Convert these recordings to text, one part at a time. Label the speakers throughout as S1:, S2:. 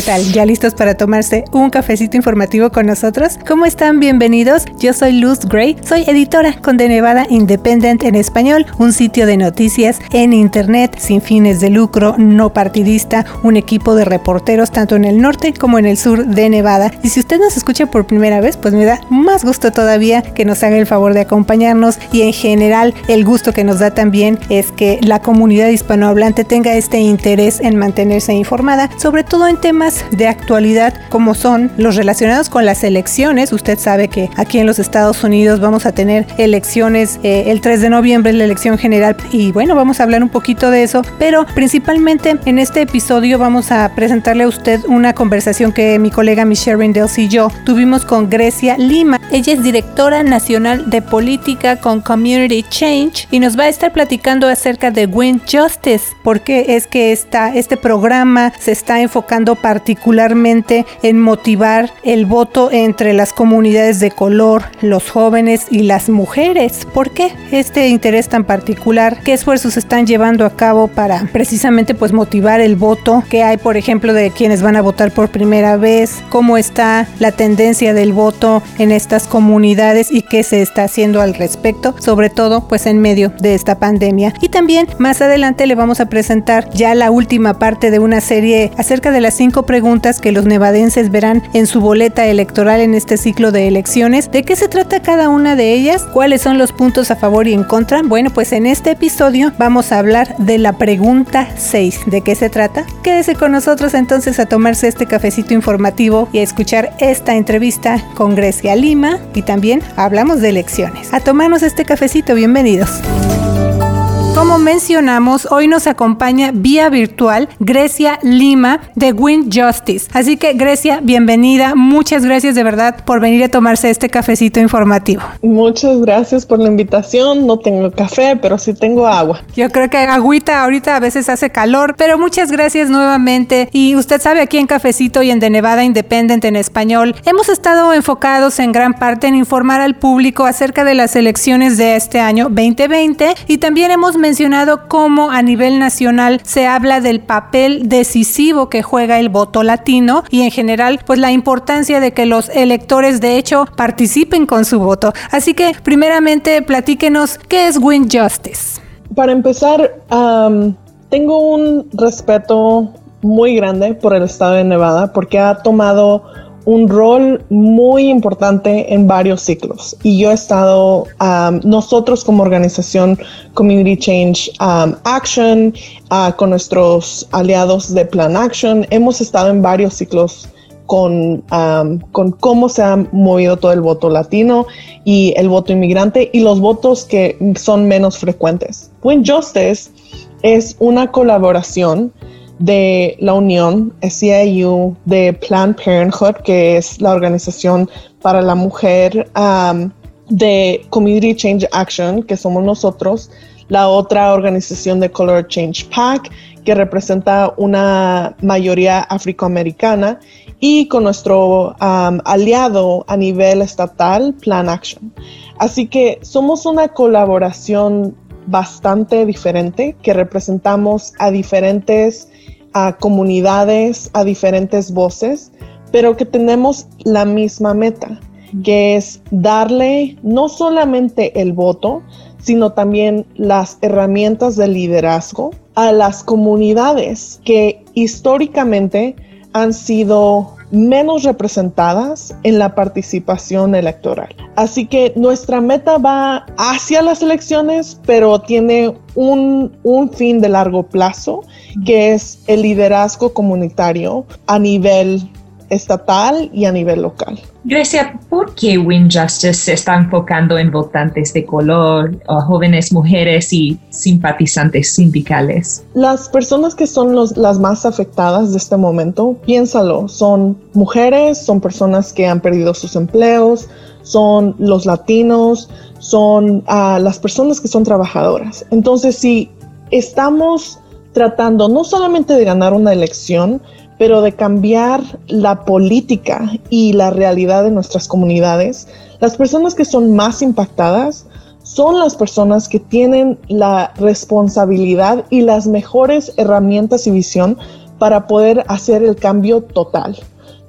S1: ¿qué tal? ¿Ya listos para tomarse un cafecito informativo con nosotros? ¿Cómo están? Bienvenidos. Yo soy Luz Gray, soy editora con The Nevada Independent en español, un sitio de noticias en internet sin fines de lucro, no partidista, un equipo de reporteros tanto en el norte como en el sur de Nevada. Y si usted nos escucha por primera vez, pues me da más gusto todavía que nos haga el favor de acompañarnos y en general el gusto que nos da también es que la comunidad hispanohablante tenga este interés en mantenerse informada, sobre todo en temas de actualidad como son los relacionados con las elecciones. Usted sabe que aquí en los Estados Unidos vamos a tener elecciones eh, el 3 de noviembre, la elección general, y bueno, vamos a hablar un poquito de eso, pero principalmente en este episodio vamos a presentarle a usted una conversación que mi colega Michelle Rindels y yo tuvimos con Grecia Lima. Ella es directora nacional de política con Community Change y nos va a estar platicando acerca de Win Justice, porque es que esta, este programa se está enfocando particularmente en motivar el voto entre las comunidades de color, los jóvenes y las mujeres. ¿Por qué este interés tan particular? ¿Qué esfuerzos están llevando a cabo para precisamente pues motivar el voto? ¿Qué hay, por ejemplo, de quienes van a votar por primera vez? ¿Cómo está la tendencia del voto en estas comunidades y qué se está haciendo al respecto? Sobre todo pues en medio de esta pandemia. Y también más adelante le vamos a presentar ya la última parte de una serie acerca de las cinco preguntas que los nevadenses verán en su boleta electoral en este ciclo de elecciones. ¿De qué se trata cada una de ellas? ¿Cuáles son los puntos a favor y en contra? Bueno, pues en este episodio vamos a hablar de la pregunta 6. ¿De qué se trata? Quédese con nosotros entonces a tomarse este cafecito informativo y a escuchar esta entrevista con Grecia Lima y también hablamos de elecciones. A tomarnos este cafecito, bienvenidos. Como mencionamos, hoy nos acompaña vía virtual Grecia Lima de Win Justice. Así que Grecia, bienvenida. Muchas gracias de verdad por venir a tomarse este cafecito informativo.
S2: Muchas gracias por la invitación. No tengo café, pero sí tengo agua.
S1: Yo creo que agüita ahorita a veces hace calor, pero muchas gracias nuevamente. Y usted sabe, aquí en Cafecito y en The Nevada Independent en español, hemos estado enfocados en gran parte en informar al público acerca de las elecciones de este año 2020 y también hemos mencionado cómo a nivel nacional se habla del papel decisivo que juega el voto latino y en general pues la importancia de que los electores de hecho participen con su voto. Así que primeramente platíquenos qué es Win Justice.
S2: Para empezar, tengo un respeto muy grande por el estado de Nevada porque ha tomado un rol muy importante en varios ciclos. Y yo he estado, um, nosotros como organización Community Change um, Action, uh, con nuestros aliados de Plan Action, hemos estado en varios ciclos con, um, con cómo se ha movido todo el voto latino y el voto inmigrante y los votos que son menos frecuentes. Win Justice es una colaboración de la Unión SEIU de Planned Parenthood, que es la organización para la mujer um, de Community Change Action, que somos nosotros, la otra organización de Color Change PAC, que representa una mayoría afroamericana, y con nuestro um, aliado a nivel estatal, Plan Action. Así que somos una colaboración bastante diferente que representamos a diferentes a comunidades, a diferentes voces, pero que tenemos la misma meta, que es darle no solamente el voto, sino también las herramientas de liderazgo a las comunidades que históricamente han sido menos representadas en la participación electoral. Así que nuestra meta va hacia las elecciones, pero tiene un, un fin de largo plazo, que es el liderazgo comunitario a nivel estatal y a nivel local.
S3: Grecia, ¿por qué Win Justice se está enfocando en votantes de color, jóvenes mujeres y simpatizantes sindicales?
S2: Las personas que son las más afectadas de este momento, piénsalo, son mujeres, son personas que han perdido sus empleos, son los latinos, son ah, las personas que son trabajadoras. Entonces, si estamos tratando no solamente de ganar una elección, pero de cambiar la política y la realidad de nuestras comunidades, las personas que son más impactadas son las personas que tienen la responsabilidad y las mejores herramientas y visión para poder hacer el cambio total.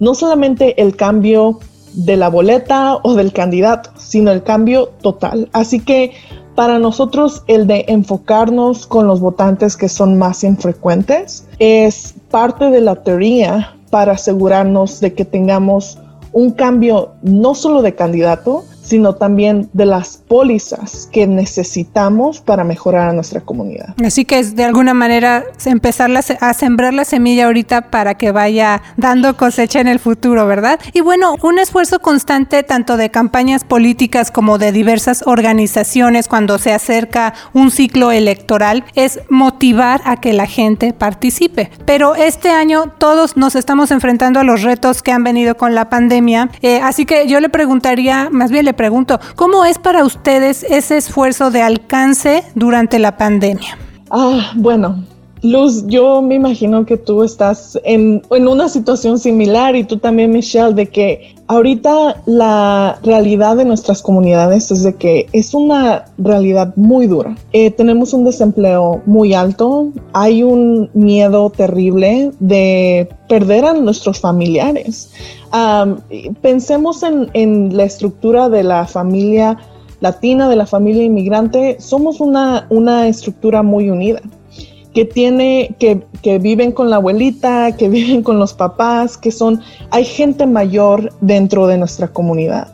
S2: No solamente el cambio de la boleta o del candidato, sino el cambio total. Así que para nosotros el de enfocarnos con los votantes que son más infrecuentes es parte de la teoría para asegurarnos de que tengamos un cambio no solo de candidato, sino también de las pólizas que necesitamos para mejorar a nuestra comunidad.
S1: Así que es de alguna manera empezar a sembrar la semilla ahorita para que vaya dando cosecha en el futuro, ¿verdad? Y bueno, un esfuerzo constante tanto de campañas políticas como de diversas organizaciones cuando se acerca un ciclo electoral es motivar a que la gente participe. Pero este año todos nos estamos enfrentando a los retos que han venido con la pandemia, eh, así que yo le preguntaría, más bien le pregunto, ¿cómo es para ustedes ese esfuerzo de alcance durante la pandemia?
S2: Ah, bueno, Luz, yo me imagino que tú estás en, en, una situación similar y tú también, Michelle, de que ahorita la realidad de nuestras comunidades es de que es una realidad muy dura. Eh, tenemos un desempleo muy alto, hay un miedo terrible de perder a nuestros familiares. pensemos en, en la estructura de la familia latina, de la familia inmigrante, somos una, una estructura muy unida que tiene, que, que, viven con la abuelita, que viven con los papás, que son, hay gente mayor dentro de nuestra comunidad.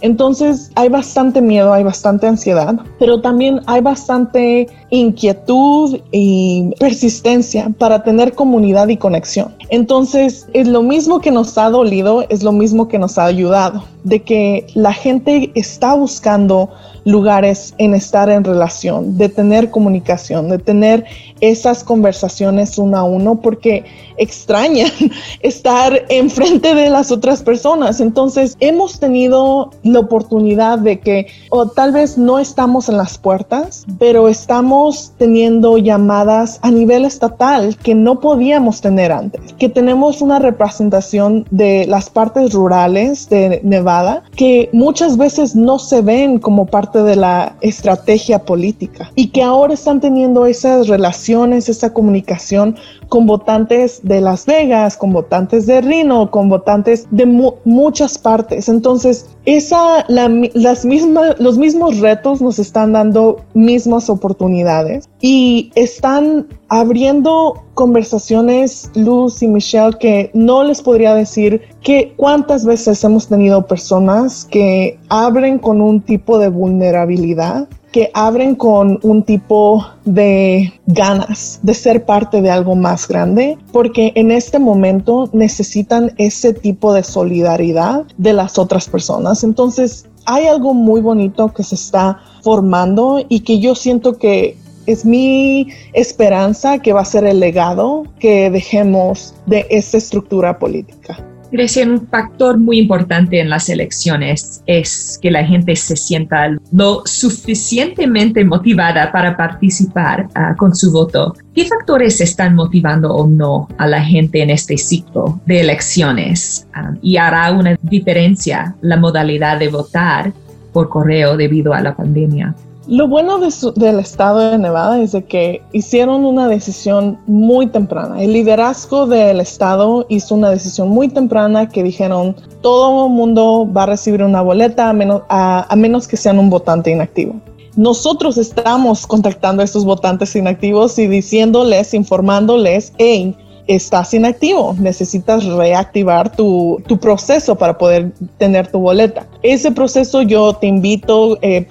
S2: Entonces hay bastante miedo, hay bastante ansiedad, pero también hay bastante inquietud y persistencia para tener comunidad y conexión. Entonces es lo mismo que nos ha dolido, es lo mismo que nos ha ayudado, de que la gente está buscando lugares en estar en relación, de tener comunicación, de tener esas conversaciones uno a uno, porque extrañan estar enfrente de las otras personas. Entonces, hemos tenido la oportunidad de que, o tal vez no estamos en las puertas, pero estamos teniendo llamadas a nivel estatal que no podíamos tener antes, que tenemos una representación de las partes rurales de Nevada que muchas veces no se ven como parte de la estrategia política y que ahora están teniendo esas relaciones, esa comunicación con votantes de Las Vegas, con votantes de Reno, con votantes de muchas partes. Entonces, esa, las mismas, los mismos retos nos están dando mismas oportunidades y están abriendo conversaciones, Luz y Michelle, que no les podría decir que cuántas veces hemos tenido personas que abren con un tipo de vulnerabilidad que abren con un tipo de ganas de ser parte de algo más grande, porque en este momento necesitan ese tipo de solidaridad de las otras personas. Entonces, hay algo muy bonito que se está formando y que yo siento que es mi esperanza que va a ser el legado que dejemos de esta estructura política.
S3: Grecia, un factor muy importante en las elecciones es que la gente se sienta lo suficientemente motivada para participar ah, con su voto. ¿Qué factores están motivando o no a la gente en este ciclo de elecciones? Ah, y hará una diferencia la modalidad de votar por correo debido a la pandemia.
S2: Lo bueno del estado de Nevada es de que hicieron una decisión muy temprana. El liderazgo del estado hizo una decisión muy temprana que dijeron todo el mundo va a recibir una boleta a menos, a, menos que sean un votante inactivo. Nosotros estamos contactando a estos votantes inactivos y diciéndoles, informándoles, hey, estás inactivo, necesitas reactivar tu, proceso para poder tener tu boleta. Ese proceso yo te invito, eh,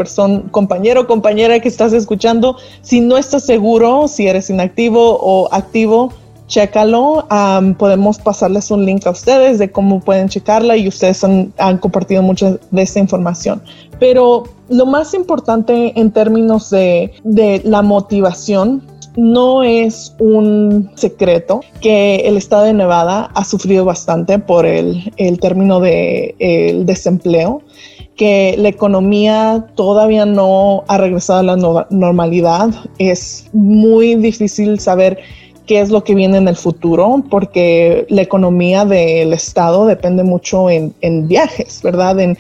S2: compañero o compañera que estás escuchando, si no estás seguro si eres inactivo o activo, chécalo. podemos pasarles un link a ustedes de cómo pueden checarla y ustedes han, han compartido mucha de esta información. Pero lo más importante en términos de, de la motivación no es un secreto que el estado de Nevada ha sufrido bastante por el, término del de, desempleo, que la economía todavía no ha regresado a la normalidad. Es muy difícil saber qué es lo que viene en el futuro, porque la economía del Estado depende mucho en, viajes, ¿verdad? En,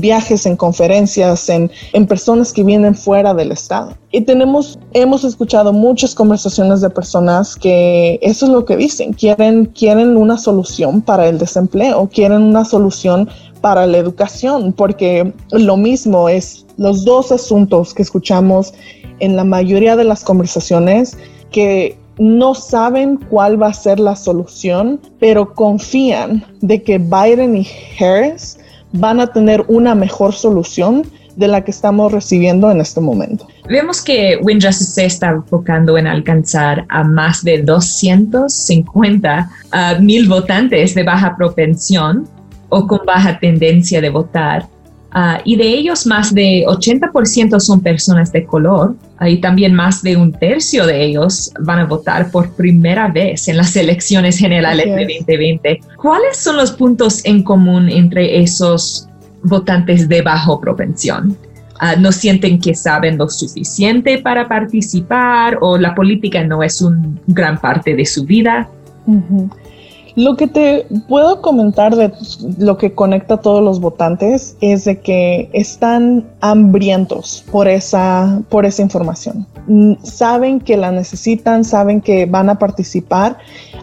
S2: viajes, en conferencias, en, en personas que vienen fuera del Estado. Y tenemos, hemos escuchado muchas conversaciones de personas que eso es lo que dicen, quieren, quieren una solución para el desempleo, quieren una solución para la educación, porque lo mismo es los dos asuntos que escuchamos en la mayoría de las conversaciones que no saben cuál va a ser la solución, pero confían de que Biden y Harris van a tener una mejor solución de la que estamos recibiendo en este momento.
S3: Vemos que Windrush se está enfocando en alcanzar a más de 250 ah, mil votantes de baja propensión o con baja tendencia de votar. Ah, y de ellos más de 80% son personas de color ah, y también más de un tercio de ellos van a votar por primera vez en las elecciones generales de 2020. ¿Cuáles son los puntos en común entre esos votantes de bajo propensión? Uh, no sienten que saben lo suficiente para participar o la política no es una gran parte de su vida.
S2: Lo que te puedo comentar de lo que conecta a todos los votantes es de que están hambrientos por esa, por esa información. Mm, saben que la necesitan, saben que van a participar,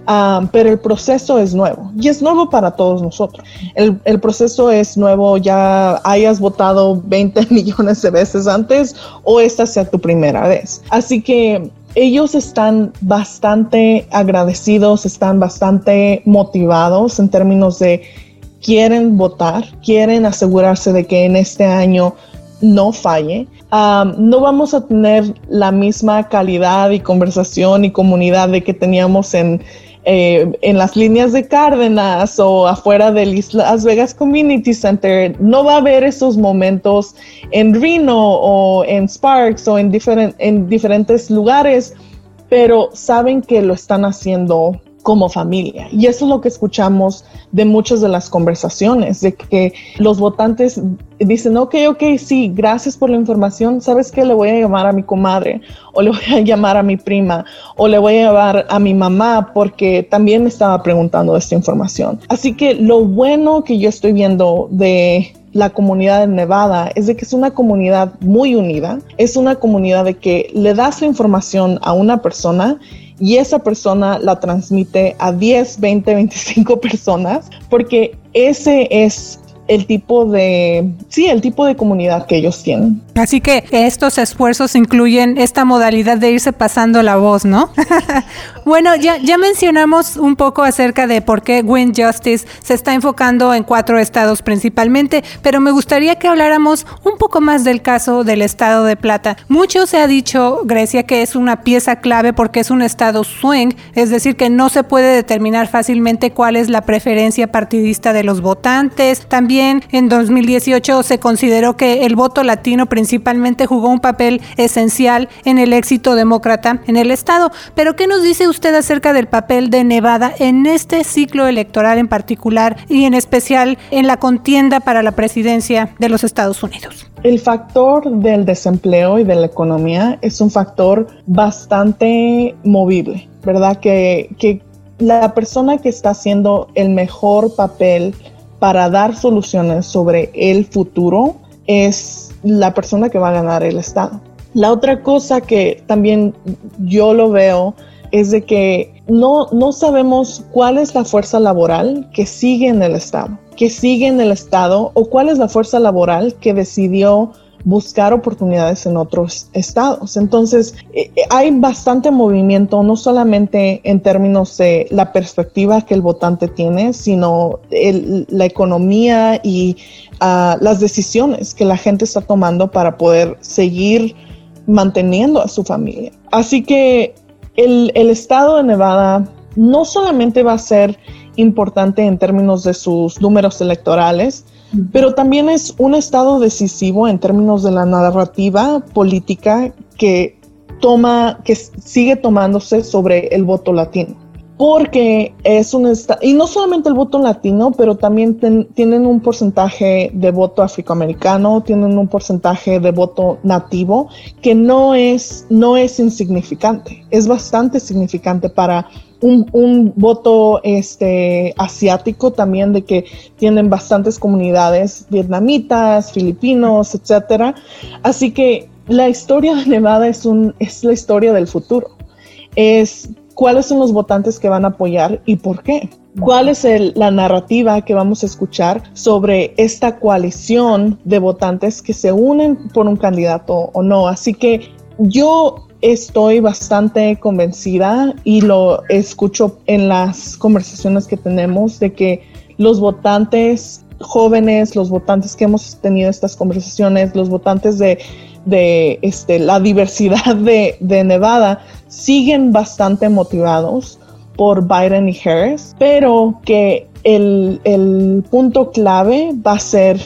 S2: ah, pero el proceso es nuevo y es nuevo para todos nosotros. El, el proceso es nuevo, ya hayas votado 20 millones de veces antes o esta sea tu primera vez. Así que ellos están bastante agradecidos, están bastante motivados en términos de quieren votar, quieren asegurarse de que en este año no falle. no vamos a tener la misma calidad y conversación y comunidad de que teníamos en eh, en las líneas de Cárdenas o afuera del Las Vegas Community Center. No va a haber esos momentos en Reno o en Sparks o en, en diferentes lugares, pero saben que lo están haciendo como familia. Y eso es lo que escuchamos de muchas de las conversaciones, de que los votantes dicen, ok, ok, sí, gracias por la información, ¿sabes qué? Le voy a llamar a mi comadre o le voy a llamar a mi prima o le voy a llamar a mi mamá porque también me estaba preguntando esta información. Así que lo bueno que yo estoy viendo de la comunidad de Nevada es de que es una comunidad muy unida, es una comunidad de que le das la información a una persona y esa persona la transmite a 10, 20, 25 personas, porque ese es el tipo de, sí, el tipo de comunidad que ellos tienen.
S1: Así que estos esfuerzos incluyen esta modalidad de irse pasando la voz, ¿no? bueno, ya, ya mencionamos un poco acerca de por qué Win Justice se está enfocando en cuatro estados principalmente, pero me gustaría que habláramos un poco más del caso del estado de Plata. Mucho se ha dicho, Grecia, que es una pieza clave porque es un estado swing, es decir, que no se puede determinar fácilmente cuál es la preferencia partidista de los votantes. También en 2018 se consideró que el voto latino principalmente jugó un papel esencial en el éxito demócrata en el Estado. Pero ¿qué nos dice usted acerca del papel de Nevada en este ciclo electoral en particular y en especial en la contienda para la presidencia de los Estados Unidos?
S2: El factor del desempleo y de la economía es un factor bastante movible, ¿verdad? Que la persona que está haciendo el mejor papel para dar soluciones sobre el futuro es la persona que va a ganar el Estado. La otra cosa que también yo lo veo es de que no, no sabemos cuál es la fuerza laboral que sigue en el Estado, que sigue en el Estado o cuál es la fuerza laboral que decidió buscar oportunidades en otros estados. Entonces, eh, eh, hay bastante movimiento, no solamente en términos de la perspectiva que el votante tiene, sino la economía y ah, las decisiones que la gente está tomando para poder seguir manteniendo a su familia. Así que el, el estado de Nevada no solamente va a ser importante en términos de sus números electorales, pero también es un estado decisivo en términos de la narrativa política que toma, que sigue tomándose sobre el voto latino. porque es un estado, y no solamente el voto latino, pero también tienen un porcentaje de voto afroamericano, tienen un porcentaje de voto nativo que no es, no es insignificante, es bastante significante para un, voto este, asiático también de que tienen bastantes comunidades vietnamitas, filipinos, etcétera. Así que la historia de Nevada es, un, es la historia del futuro. Es cuáles son los votantes que van a apoyar y por qué. ¿Cuál es la narrativa que vamos a escuchar sobre esta coalición de votantes que se unen por un candidato o no? Así que yo estoy bastante convencida y lo escucho en las conversaciones que tenemos de que los votantes jóvenes, los votantes que hemos tenido estas conversaciones, los votantes de este, la diversidad de, Nevada siguen bastante motivados por Biden y Harris, pero que el punto clave va a ser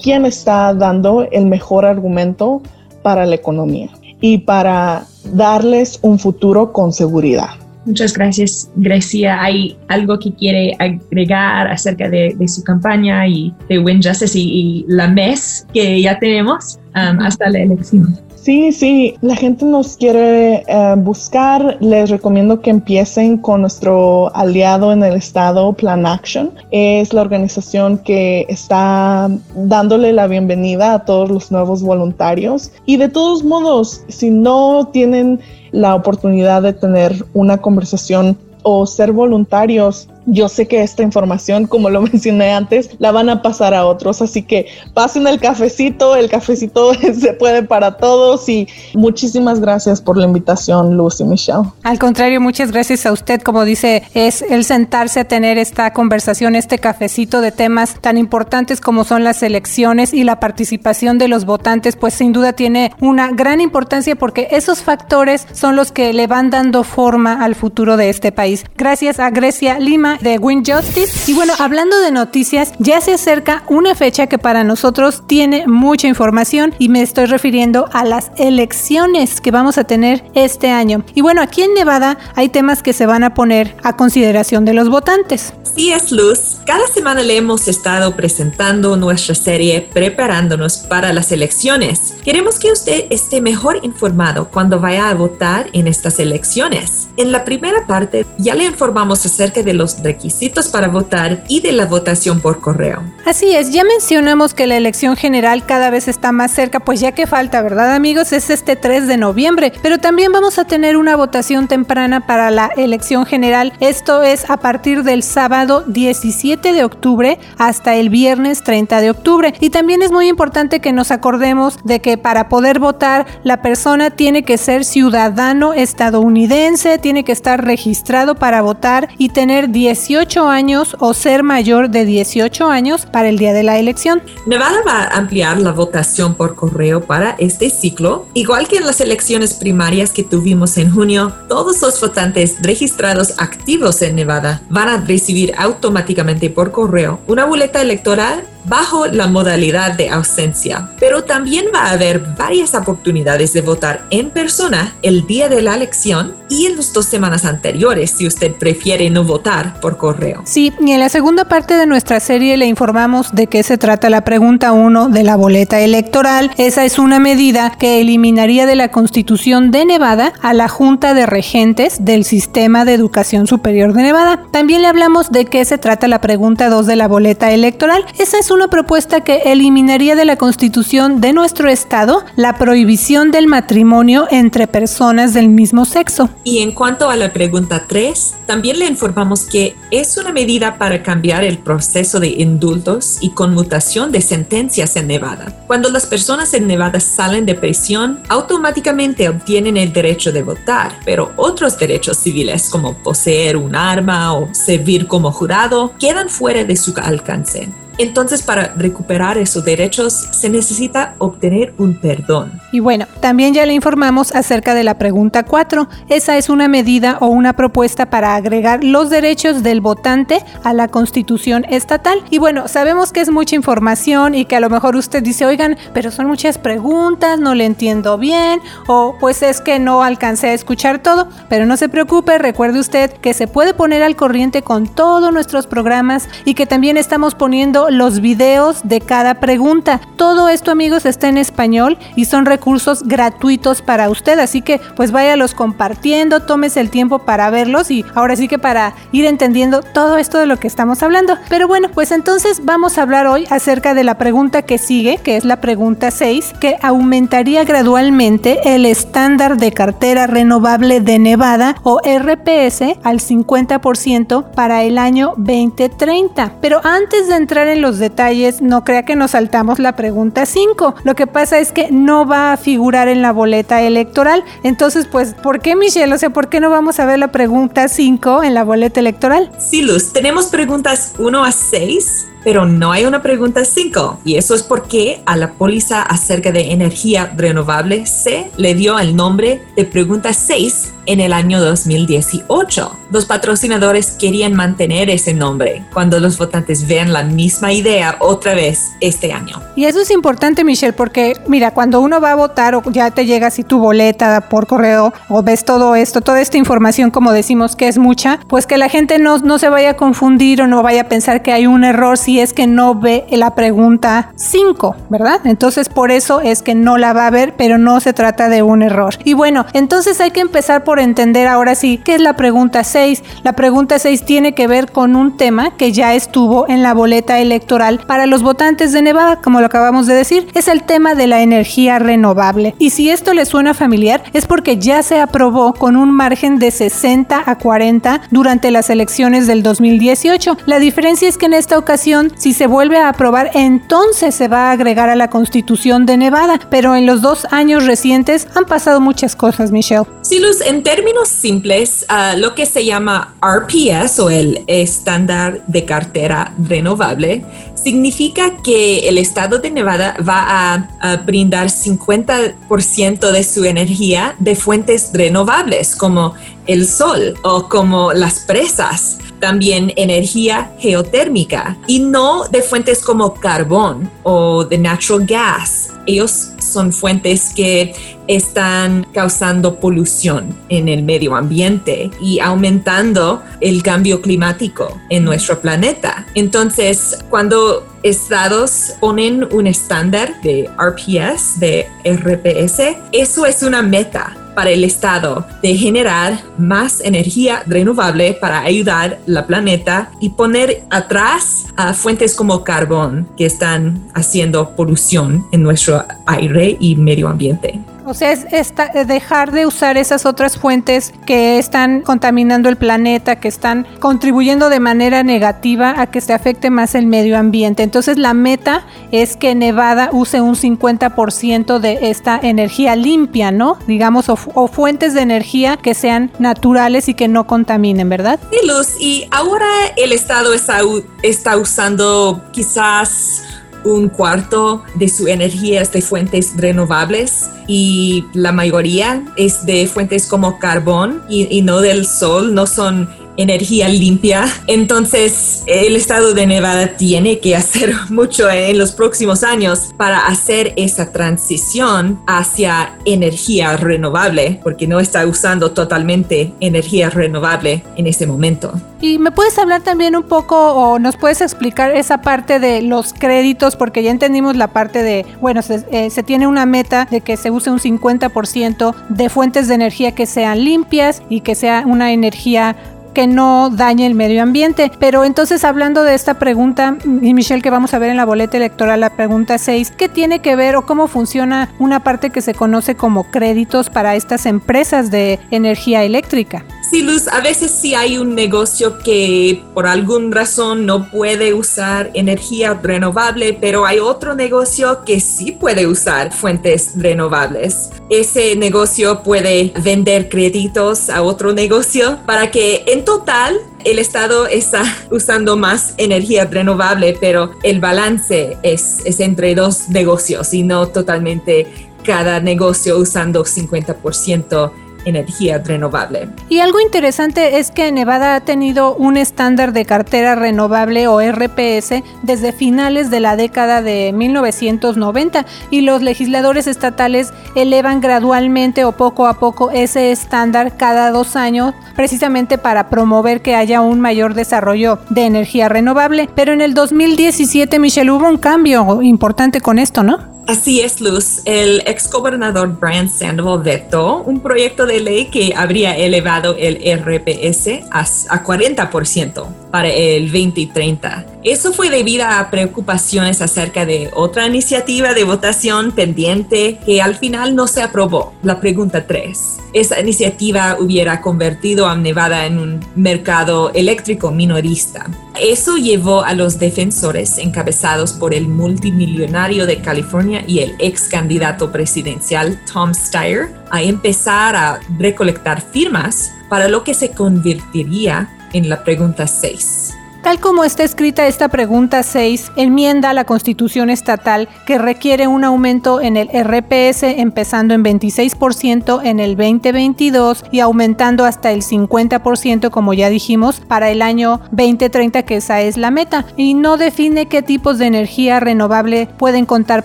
S2: quién está dando el mejor argumento para la economía y para darles un futuro con seguridad.
S3: Muchas gracias, Grecia. ¿Hay algo que quiere agregar acerca de, su campaña y de Win Justice y, la MES que ya tenemos um, hasta la elección?
S2: Sí, sí, la gente nos quiere eh, buscar. Les recomiendo que empiecen con nuestro aliado en el estado, Plan Action. Es la organización que está dándole la bienvenida a todos los nuevos voluntarios. Y de todos modos, si no tienen la oportunidad de tener una conversación o ser voluntarios yo sé que esta información, como lo mencioné antes, la van a pasar a otros, así que pasen el cafecito, el cafecito se puede para todos y muchísimas gracias por la invitación, Lucy Michelle.
S1: Al contrario, muchas gracias a usted, como dice, es el sentarse a tener esta conversación, este cafecito de temas tan importantes como son las elecciones y la participación de los votantes, pues sin duda tiene una gran importancia porque esos factores son los que le van dando forma al futuro de este país. Gracias a Grecia Lima de Win Justice. Y bueno, hablando de noticias, ya se acerca una fecha que para nosotros tiene mucha información y me estoy refiriendo a las elecciones que vamos a tener este año. Y bueno, aquí en Nevada hay temas que se van a poner a consideración de los votantes.
S3: Sí, es Luz. Cada semana le hemos estado presentando nuestra serie Preparándonos para las elecciones. Queremos que usted esté mejor informado cuando vaya a votar en estas elecciones. En la primera parte ya le informamos acerca de los requisitos para votar y de la votación por correo.
S1: Así es, ya mencionamos que la elección general cada vez está más cerca, pues ya que falta, ¿verdad amigos? Es este 3 de noviembre, pero también vamos a tener una votación temprana para la elección general. Esto es a partir del sábado 17 de octubre hasta el viernes 30 de octubre. Y también es muy importante que nos acordemos de que para poder votar la persona tiene que ser ciudadano estadounidense, tiene que estar registrado para votar y tener 10 18 años o ser mayor de 18 años para el día de la elección.
S3: Nevada va a ampliar la votación por correo para este ciclo. Igual que en las elecciones primarias que tuvimos en junio, todos los votantes registrados activos en Nevada van a recibir automáticamente por correo una boleta electoral bajo la modalidad de ausencia, pero también va a haber varias oportunidades de votar en persona el día de la elección y en las dos semanas anteriores si usted prefiere no votar por correo.
S1: Sí, y en la segunda parte de nuestra serie le informamos de qué se trata la pregunta 1 de la boleta electoral. Esa es una medida que eliminaría de la Constitución de Nevada a la Junta de Regentes del Sistema de Educación Superior de Nevada. También le hablamos de qué se trata la pregunta 2 de la boleta electoral. Esa es una propuesta que eliminaría de la constitución de nuestro estado la prohibición del matrimonio entre personas del mismo sexo.
S3: Y en cuanto a la pregunta 3, también le informamos que es una medida para cambiar el proceso de indultos y conmutación de sentencias en Nevada. Cuando las personas en Nevada salen de prisión, automáticamente obtienen el derecho de votar, pero otros derechos civiles como poseer un arma o servir como jurado quedan fuera de su alcance. Entonces para recuperar esos derechos se necesita obtener un perdón.
S1: Y bueno, también ya le informamos acerca de la pregunta 4. Esa es una medida o una propuesta para agregar los derechos del votante a la constitución estatal. Y bueno, sabemos que es mucha información y que a lo mejor usted dice, oigan, pero son muchas preguntas, no le entiendo bien, o pues es que no alcancé a escuchar todo, pero no se preocupe, recuerde usted que se puede poner al corriente con todos nuestros programas y que también estamos poniendo los videos de cada pregunta. Todo esto amigos está en español y son recursos gratuitos para usted, así que pues váyalos compartiendo, tómese el tiempo para verlos y ahora sí que para ir entendiendo todo esto de lo que estamos hablando. Pero bueno, pues entonces vamos a hablar hoy acerca de la pregunta que sigue, que es la pregunta 6, que aumentaría gradualmente el estándar de cartera renovable de Nevada o RPS al 50% para el año 2030. Pero antes de entrar en los detalles, no crea que nos saltamos la pregunta 5. Lo que pasa es que no va a figurar en la boleta electoral. Entonces, pues, ¿por qué Michelle? O sea, ¿por qué no vamos a ver la pregunta 5 en la boleta electoral?
S3: Sí, Luz, tenemos preguntas 1 a 6 pero no hay una pregunta 5 y eso es porque a la póliza acerca de energía renovable se le dio el nombre de pregunta 6 en el año 2018. Los patrocinadores querían mantener ese nombre cuando los votantes vean la misma idea otra vez este año.
S1: Y eso es importante, Michelle, porque mira, cuando uno va a votar o ya te llega así tu boleta por correo o ves todo esto, toda esta información, como decimos que es mucha, pues que la gente no, no se vaya a confundir o no vaya a pensar que hay un error si es que no ve la pregunta 5, ¿verdad? Entonces por eso es que no la va a ver, pero no se trata de un error. Y bueno, entonces hay que empezar por entender ahora sí qué es la pregunta 6. La pregunta 6 tiene que ver con un tema que ya estuvo en la boleta electoral para los votantes de Nevada, como lo acabamos de decir, es el tema de la energía renovable. Y si esto le suena familiar, es porque ya se aprobó con un margen de 60 a 40 durante las elecciones del 2018. La diferencia es que en esta ocasión si se vuelve a aprobar, entonces se va a agregar a la Constitución de Nevada. Pero en los dos años recientes han pasado muchas cosas, Michelle.
S3: Sí, Luz, en términos simples, ah, lo que se llama RPS o el estándar de cartera renovable significa que el estado de Nevada va a, a brindar 50% de su energía de fuentes renovables como el sol o como las presas también energía geotérmica y no de fuentes como carbón o de natural gas. Ellos son fuentes que están causando polución en el medio ambiente y aumentando el cambio climático en nuestro planeta. Entonces, cuando estados ponen un estándar de RPS, de RPS, eso es una meta para el Estado de generar más energía renovable para ayudar al planeta y poner atrás a fuentes como carbón que están haciendo polución en nuestro aire y medio ambiente.
S1: O sea, es dejar de usar esas otras fuentes que están contaminando el planeta, que están contribuyendo de manera negativa a que se afecte más el medio ambiente. Entonces la meta es que Nevada use un 50% de esta energía limpia, ¿no? Digamos, o, fuentes de energía que sean naturales y que no contaminen, ¿verdad?
S3: Sí, Luz. Y ahora el Estado está, está usando quizás un cuarto de su energía es de fuentes renovables y la mayoría es de fuentes como carbón y, y no del sol, no son energía limpia. Entonces, el estado de Nevada tiene que hacer mucho en los próximos años para hacer esa transición hacia energía renovable, porque no está usando totalmente energía renovable en ese momento.
S1: Y me puedes hablar también un poco o nos puedes explicar esa parte de los créditos, porque ya entendimos la parte de, bueno, se, eh, se tiene una meta de que se use un 50% de fuentes de energía que sean limpias y que sea una energía que no dañe el medio ambiente. Pero entonces hablando de esta pregunta, y Michelle que vamos a ver en la boleta electoral, la pregunta 6, ¿qué tiene que ver o cómo funciona una parte que se conoce como créditos para estas empresas de energía eléctrica?
S3: Sí, Luz, a veces sí hay un negocio que por alguna razón no puede usar energía renovable, pero hay otro negocio que sí puede usar fuentes renovables. Ese negocio puede vender créditos a otro negocio para que en total el Estado está usando más energía renovable, pero el balance es, es entre dos negocios y no totalmente cada negocio usando 50% energía renovable.
S1: Y algo interesante es que Nevada ha tenido un estándar de cartera renovable o RPS desde finales de la década de 1990 y los legisladores estatales elevan gradualmente o poco a poco ese estándar cada dos años precisamente para promover que haya un mayor desarrollo de energía renovable. Pero en el 2017, Michelle, hubo un cambio importante con esto, ¿no?
S3: Así es, Luz. El exgobernador Brian Sandoval vetó un proyecto de ley que habría elevado el RPS a, 40% para el 2030. Eso fue debido a preocupaciones acerca de otra iniciativa de votación pendiente que al final no se aprobó, la pregunta 3. Esa iniciativa hubiera convertido a Nevada en un mercado eléctrico minorista. Eso llevó a los defensores encabezados por el multimillonario de California y el ex candidato presidencial Tom Steyer a empezar a recolectar firmas para lo que se convertiría en la pregunta 6.
S1: Tal como está escrita esta pregunta 6, enmienda la Constitución estatal que requiere un aumento en el RPS empezando en 26% en el 2022 y aumentando hasta el 50% como ya dijimos para el año 2030 que esa es la meta y no define qué tipos de energía renovable pueden contar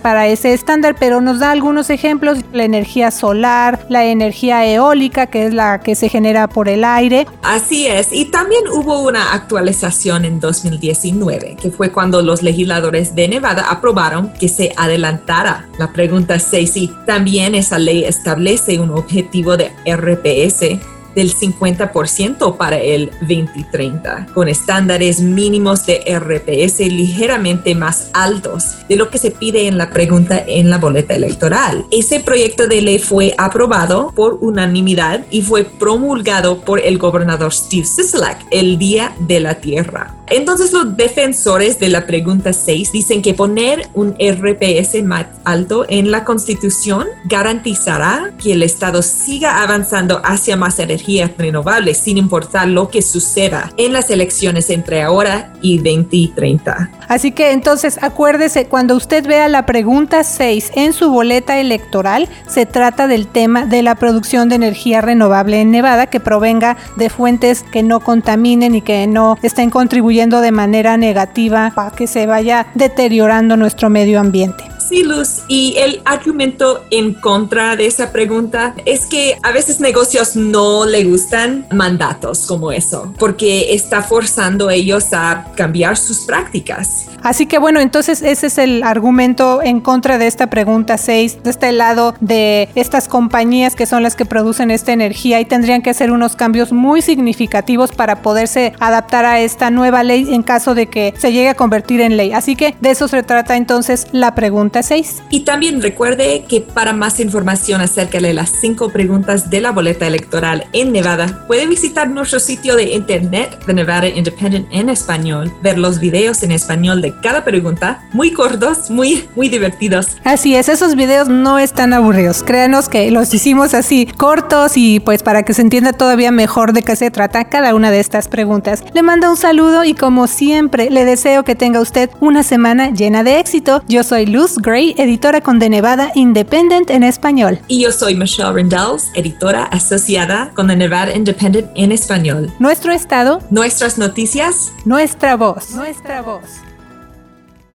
S1: para ese estándar, pero nos da algunos ejemplos, la energía solar, la energía eólica que es la que se genera por el aire.
S3: Así es, y también hubo una actualización en 2019, que fue cuando los legisladores de Nevada aprobaron que se adelantara la pregunta 6 y también esa ley establece un objetivo de RPS del 50% para el 2030, con estándares mínimos de RPS ligeramente más altos de lo que se pide en la pregunta en la boleta electoral. Ese proyecto de ley fue aprobado por unanimidad y fue promulgado por el gobernador Steve Sisolak el Día de la Tierra. Entonces los defensores de la pregunta 6 dicen que poner un RPS más alto en la Constitución garantizará que el Estado siga avanzando hacia más energía renovable sin importar lo que suceda en las elecciones entre ahora y 2030.
S1: Así que entonces acuérdese, cuando usted vea la pregunta 6 en su boleta electoral, se trata del tema de la producción de energía renovable en Nevada que provenga de fuentes que no contaminen y que no estén contribuyendo de manera negativa para que se vaya deteriorando nuestro medio ambiente.
S3: Sí, Luz, y el argumento en contra de esa pregunta es que a veces negocios no le gustan mandatos como eso, porque está forzando a ellos a cambiar sus prácticas.
S1: Así que bueno, entonces ese es el argumento en contra de esta pregunta 6, de este lado de estas compañías que son las que producen esta energía y tendrían que hacer unos cambios muy significativos para poderse adaptar a esta nueva ley en caso de que se llegue a convertir en ley. Así que de eso se trata entonces la pregunta 6.
S3: Y también recuerde que para más información acerca de las cinco preguntas de la boleta electoral en Nevada, puede visitar nuestro sitio de internet de Nevada Independent en español, ver los videos en español de cada pregunta, muy cortos, muy, muy divertidos.
S1: Así es, esos videos no están aburridos. Créanos que los hicimos así cortos y pues para que se entienda todavía mejor de qué se trata cada una de estas preguntas. Le mando un saludo y como siempre le deseo que tenga usted una semana llena de éxito. Yo soy Luz Gray, editora con The Nevada Independent en español.
S3: Y yo soy Michelle Rendells, editora asociada con The Nevada Independent en español.
S1: Nuestro estado,
S3: nuestras noticias,
S1: nuestra voz, nuestra voz.